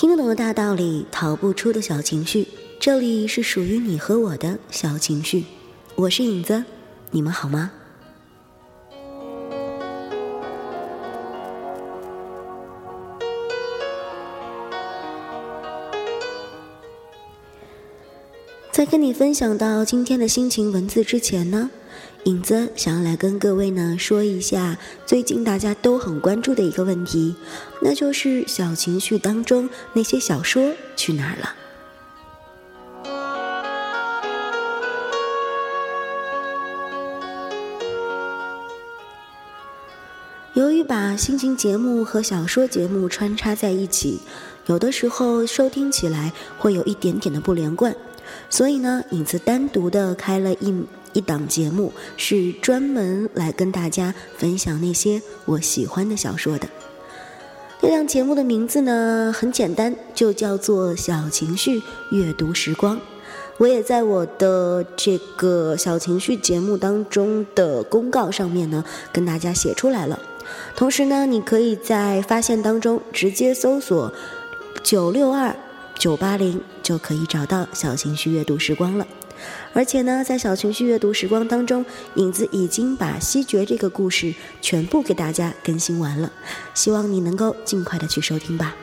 听得懂的大道理，逃不出的小情绪。这里是属于你和我的小情绪。我是影子，你们好吗？在跟你分享到今天的心情文字之前呢，影子想要来跟各位呢说一下最近大家都很关注的一个问题，那就是小情绪当中那些小说去哪儿了？由于把心情节目和小说节目穿插在一起，有的时候收听起来会有一点点的不连贯。所以呢，影子单独的开了一一档节目，是专门来跟大家分享那些我喜欢的小说的。这档节目的名字呢很简单，就叫做《小情绪阅读时光》。我也在我的这个小情绪节目当中的公告上面呢，跟大家写出来了。同时呢，你可以在发现当中直接搜索九六二。九八零就可以找到小情绪阅读时光了，而且呢，在小情绪阅读时光当中，影子已经把西决这个故事全部给大家更新完了，希望你能够尽快的去收听吧。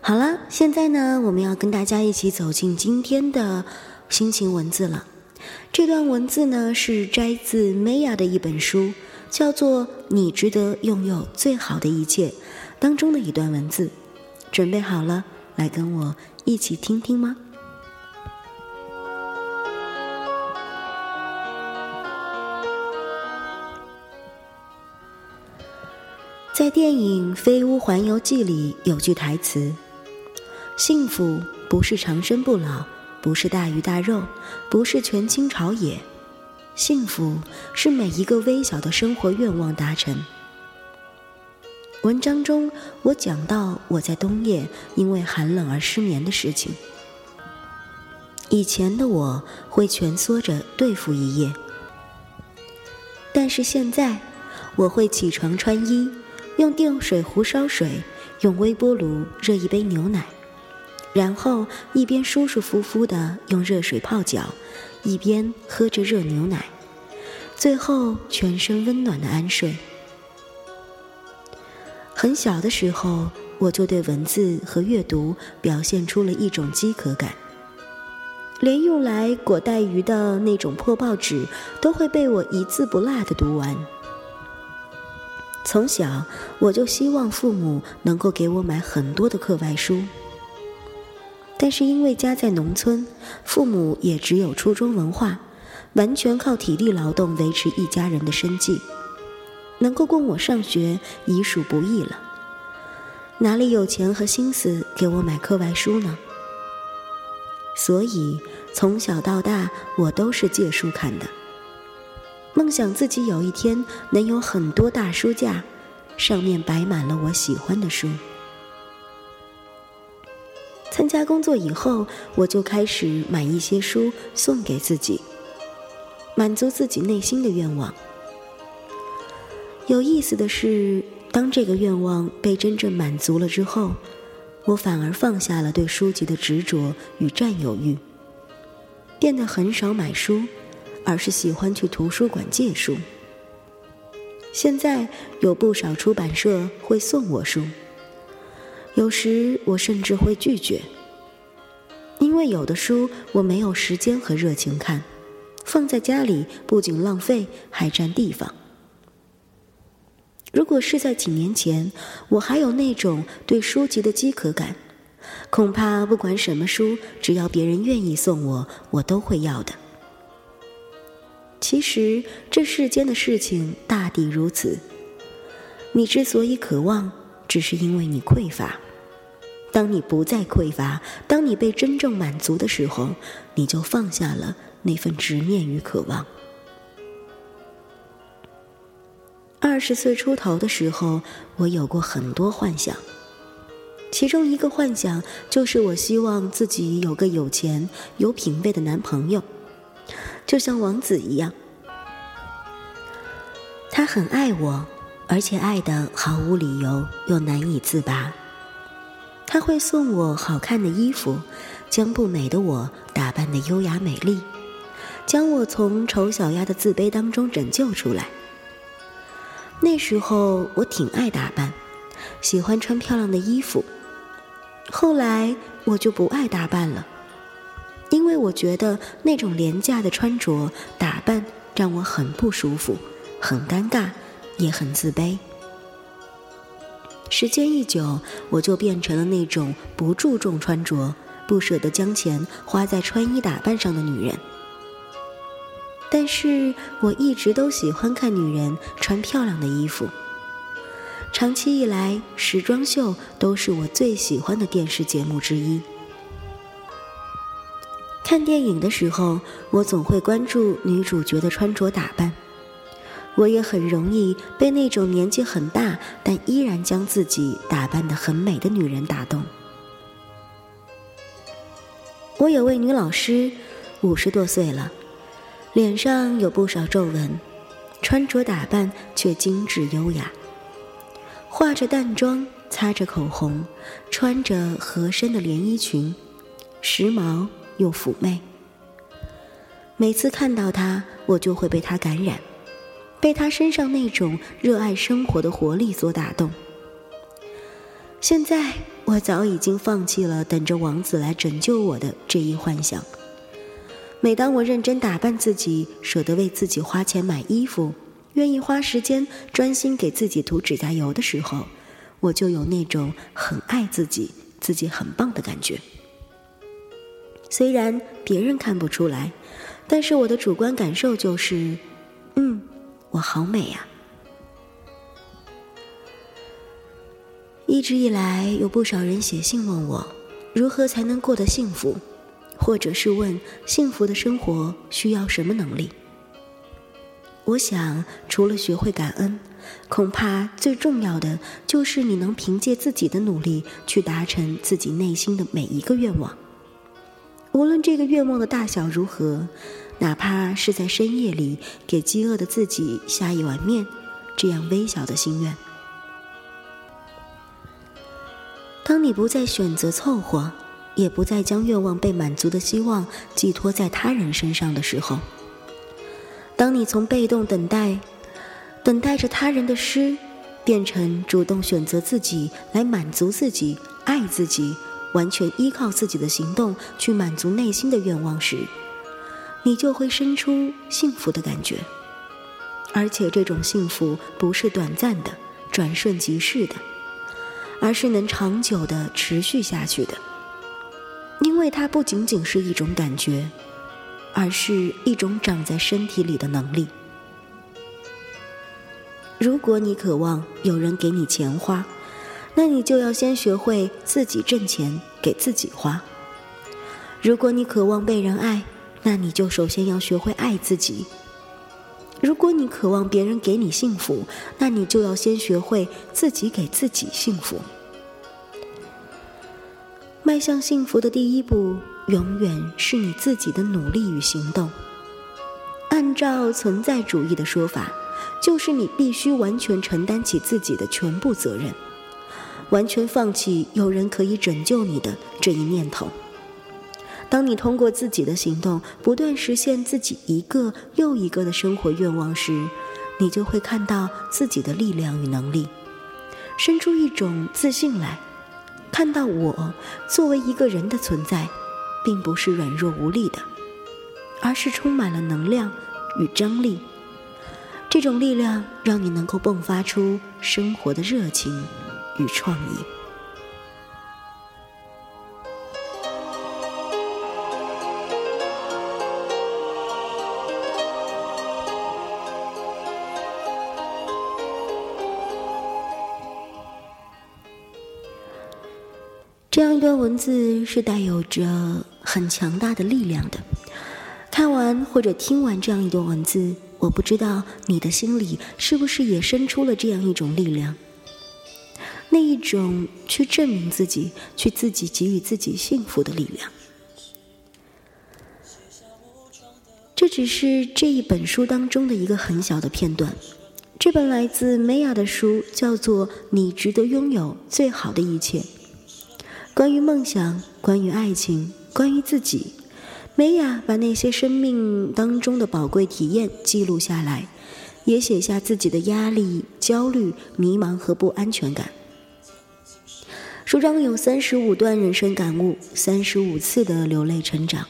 好了，现在呢，我们要跟大家一起走进今天的心情文字了。这段文字呢，是摘自 Maya 的一本书，叫做《你值得拥有最好的一切》当中的一段文字。准备好了，来跟我一起听听吗？在电影《飞屋环游记》里有句台词。幸福不是长生不老，不是大鱼大肉，不是权倾朝野，幸福是每一个微小的生活愿望达成。文章中我讲到我在冬夜因为寒冷而失眠的事情。以前的我会蜷缩着对付一夜，但是现在我会起床穿衣，用电水壶烧水，用微波炉热一杯牛奶。然后一边舒舒服服的用热水泡脚，一边喝着热牛奶，最后全身温暖的安睡。很小的时候，我就对文字和阅读表现出了一种饥渴感，连用来裹带鱼的那种破报纸都会被我一字不落的读完。从小，我就希望父母能够给我买很多的课外书。但是因为家在农村，父母也只有初中文化，完全靠体力劳动维持一家人的生计，能够供我上学已属不易了，哪里有钱和心思给我买课外书呢？所以从小到大我都是借书看的，梦想自己有一天能有很多大书架，上面摆满了我喜欢的书。参加工作以后，我就开始买一些书送给自己，满足自己内心的愿望。有意思的是，当这个愿望被真正满足了之后，我反而放下了对书籍的执着与占有欲，变得很少买书，而是喜欢去图书馆借书。现在有不少出版社会送我书。有时我甚至会拒绝，因为有的书我没有时间和热情看，放在家里不仅浪费，还占地方。如果是在几年前，我还有那种对书籍的饥渴感，恐怕不管什么书，只要别人愿意送我，我都会要的。其实这世间的事情大抵如此，你之所以渴望，只是因为你匮乏。当你不再匮乏，当你被真正满足的时候，你就放下了那份执念与渴望。二十岁出头的时候，我有过很多幻想，其中一个幻想就是我希望自己有个有钱、有品位的男朋友，就像王子一样。他很爱我，而且爱得毫无理由又难以自拔。他会送我好看的衣服，将不美的我打扮得优雅美丽，将我从丑小鸭的自卑当中拯救出来。那时候我挺爱打扮，喜欢穿漂亮的衣服。后来我就不爱打扮了，因为我觉得那种廉价的穿着打扮让我很不舒服。很尴尬，也很自卑。时间一久，我就变成了那种不注重穿着、不舍得将钱花在穿衣打扮上的女人。但是我一直都喜欢看女人穿漂亮的衣服。长期以来，时装秀都是我最喜欢的电视节目之一。看电影的时候，我总会关注女主角的穿着打扮。我也很容易被那种年纪很大但依然将自己打扮得很美的女人打动。我有位女老师，五十多岁了，脸上有不少皱纹，穿着打扮却精致优雅，化着淡妆，擦着口红，穿着合身的连衣裙，时髦又妩媚。每次看到她，我就会被她感染。被他身上那种热爱生活的活力所打动。现在我早已经放弃了等着王子来拯救我的这一幻想。每当我认真打扮自己，舍得为自己花钱买衣服，愿意花时间专心给自己涂指甲油的时候，我就有那种很爱自己、自己很棒的感觉。虽然别人看不出来，但是我的主观感受就是，我好美呀！一直以来，有不少人写信问我，如何才能过得幸福，或者是问幸福的生活需要什么能力。我想，除了学会感恩，恐怕最重要的就是你能凭借自己的努力去达成自己内心的每一个愿望，无论这个愿望的大小如何。哪怕是在深夜里给饥饿的自己下一碗面，这样微小的心愿。当你不再选择凑合，也不再将愿望被满足的希望寄托在他人身上的时候，当你从被动等待、等待着他人的诗，变成主动选择自己来满足自己、爱自己，完全依靠自己的行动去满足内心的愿望时，你就会生出幸福的感觉，而且这种幸福不是短暂的、转瞬即逝的，而是能长久的持续下去的。因为它不仅仅是一种感觉，而是一种长在身体里的能力。如果你渴望有人给你钱花，那你就要先学会自己挣钱给自己花。如果你渴望被人爱，那你就首先要学会爱自己。如果你渴望别人给你幸福，那你就要先学会自己给自己幸福。迈向幸福的第一步，永远是你自己的努力与行动。按照存在主义的说法，就是你必须完全承担起自己的全部责任，完全放弃有人可以拯救你的这一念头。当你通过自己的行动不断实现自己一个又一个的生活愿望时，你就会看到自己的力量与能力，生出一种自信来，看到我作为一个人的存在，并不是软弱无力的，而是充满了能量与张力。这种力量让你能够迸发出生活的热情与创意。这样一段文字是带有着很强大的力量的。看完或者听完这样一段文字，我不知道你的心里是不是也生出了这样一种力量。那一种去证明自己、去自己给予自己幸福的力量。这只是这一本书当中的一个很小的片段。这本来自梅亚的书叫做《你值得拥有最好的一切》，关于梦想，关于爱情，关于自己。梅雅把那些生命当中的宝贵体验记录下来，也写下自己的压力、焦虑、迷茫和不安全感。书中有三十五段人生感悟，三十五次的流泪成长。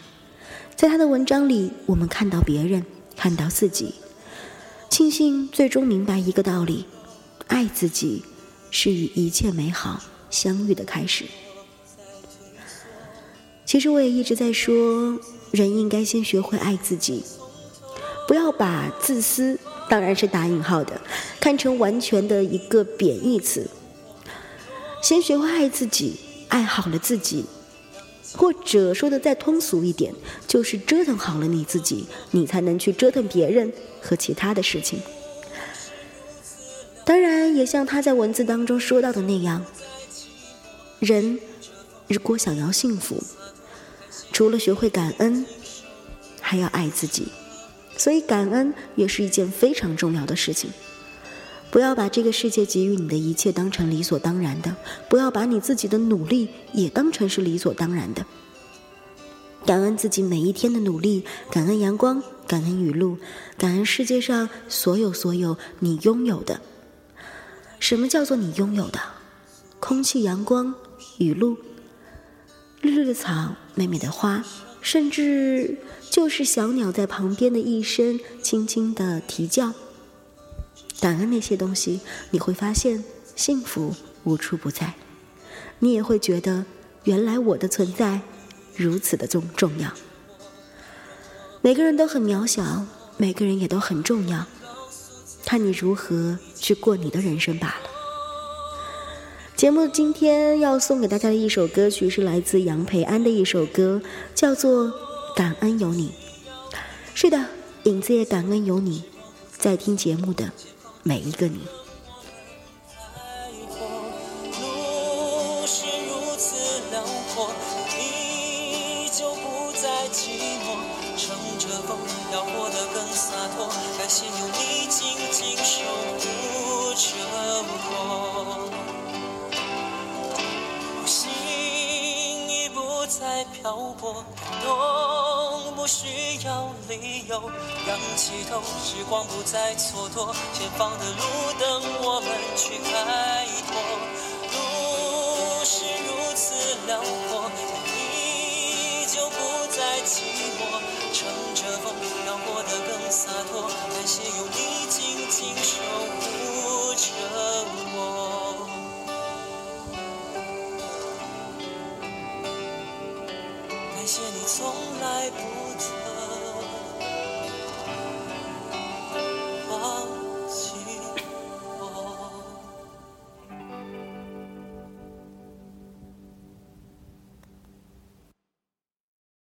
在他的文章里，我们看到别人，看到自己。庆幸最终明白一个道理：爱自己是与一切美好相遇的开始。其实我也一直在说，人应该先学会爱自己，不要把自私（当然是打引号的）看成完全的一个贬义词。先学会爱自己，爱好了自己，或者说的再通俗一点，就是折腾好了你自己，你才能去折腾别人。和其他的事情，当然也像他在文字当中说到的那样，人如果想要幸福，除了学会感恩，还要爱自己，所以感恩也是一件非常重要的事情。不要把这个世界给予你的一切当成理所当然的，不要把你自己的努力也当成是理所当然的。感恩自己每一天的努力，感恩阳光，感恩雨露，感恩世界上所有所有你拥有的。什么叫做你拥有的？空气、阳光、雨露、绿绿的草、美美的花，甚至就是小鸟在旁边的一声轻轻的啼叫。感恩那些东西，你会发现幸福无处不在。你也会觉得，原来我的存在。如此的重重要，每个人都很渺小，每个人也都很重要，看你如何去过你的人生罢了。节目今天要送给大家的一首歌曲是来自杨培安的一首歌，叫做《感恩有你》。是的，影子也感恩有你，在听节目的每一个你。漂泊，感动不需要理由，仰起头，时光不再蹉跎，前方的路等我们去开拓。路是如此辽阔，你就不再寂寞，乘着风，要活得更洒脱。感谢有你静静守从来不。